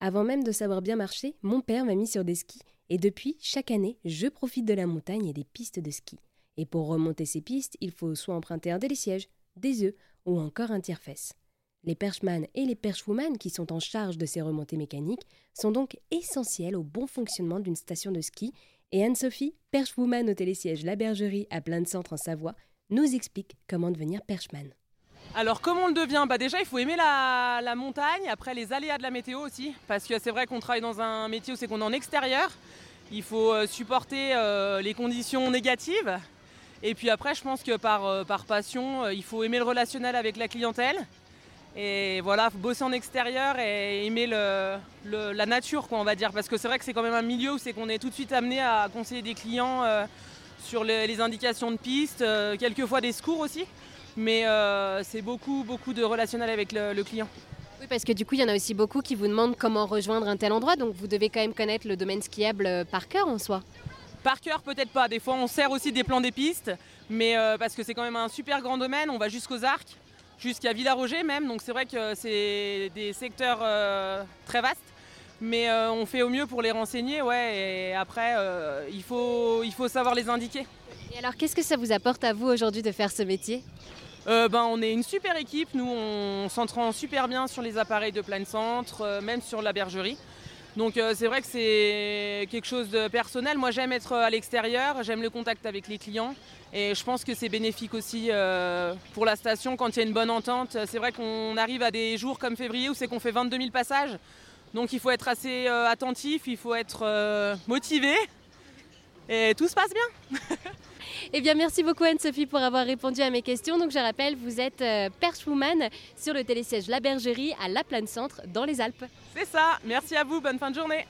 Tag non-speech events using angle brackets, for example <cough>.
Avant même de savoir bien marcher, mon père m'a mis sur des skis et depuis, chaque année, je profite de la montagne et des pistes de ski. Et pour remonter ces pistes, il faut soit emprunter un télésiège, des œufs ou encore un tire-fesse. Les perchman et les perchwoman qui sont en charge de ces remontées mécaniques sont donc essentiels au bon fonctionnement d'une station de ski et Anne-Sophie, perchwoman au télésiège La Bergerie à plein de centres en Savoie, nous explique comment devenir perchman. Alors comment on le devient bah Déjà il faut aimer la, montagne, après les aléas de la météo aussi, parce que c'est vrai qu'on travaille dans un métier où c'est qu'on est en extérieur, il faut euh, supporter euh, les conditions négatives, et puis après je pense que par, euh, passion, il faut aimer le relationnel avec la clientèle, et voilà, faut bosser en extérieur et aimer la nature, quoi, on va dire. Parce que c'est vrai que c'est quand même un milieu où c'est qu'on est tout de suite amené à conseiller des clients sur les, indications de piste, quelquefois des secours aussi mais euh, c'est beaucoup, beaucoup de relationnel avec le, client. Oui, parce que du coup, il y en a aussi beaucoup qui vous demandent comment rejoindre un tel endroit, donc vous devez quand même connaître le domaine skiable euh, par cœur en soi. Par cœur, peut-être pas. Des fois, on sert aussi des plans des pistes, mais euh, parce que c'est quand même un super grand domaine. On va jusqu'aux Arcs, jusqu'à Villaroger même, donc c'est vrai que c'est des secteurs très vastes. Mais on fait au mieux pour les renseigner, ouais, et après, il, faut, il faut savoir les indiquer. Et alors, qu'est-ce que ça vous apporte à vous aujourd'hui de faire ce métier? Euh, ben, on est une super équipe, nous on s'entraîne super bien sur les appareils de plein centre, euh, même sur la bergerie. Donc euh, c'est vrai que c'est quelque chose de personnel. Moi j'aime être à l'extérieur, j'aime le contact avec les clients et je pense que c'est bénéfique aussi pour la station quand il y a une bonne entente. C'est vrai qu'on arrive à des jours comme février où c'est qu'on fait 22 000 passages. Donc il faut être assez attentif, il faut être motivé et tout se passe bien. <laughs> Eh bien, merci beaucoup Anne-Sophie pour avoir répondu à mes questions. Donc, je rappelle, vous êtes euh, perchwoman sur le télésiège La Bergerie à La Plaine Centre dans les Alpes. C'est ça. Merci à vous. Bonne fin de journée.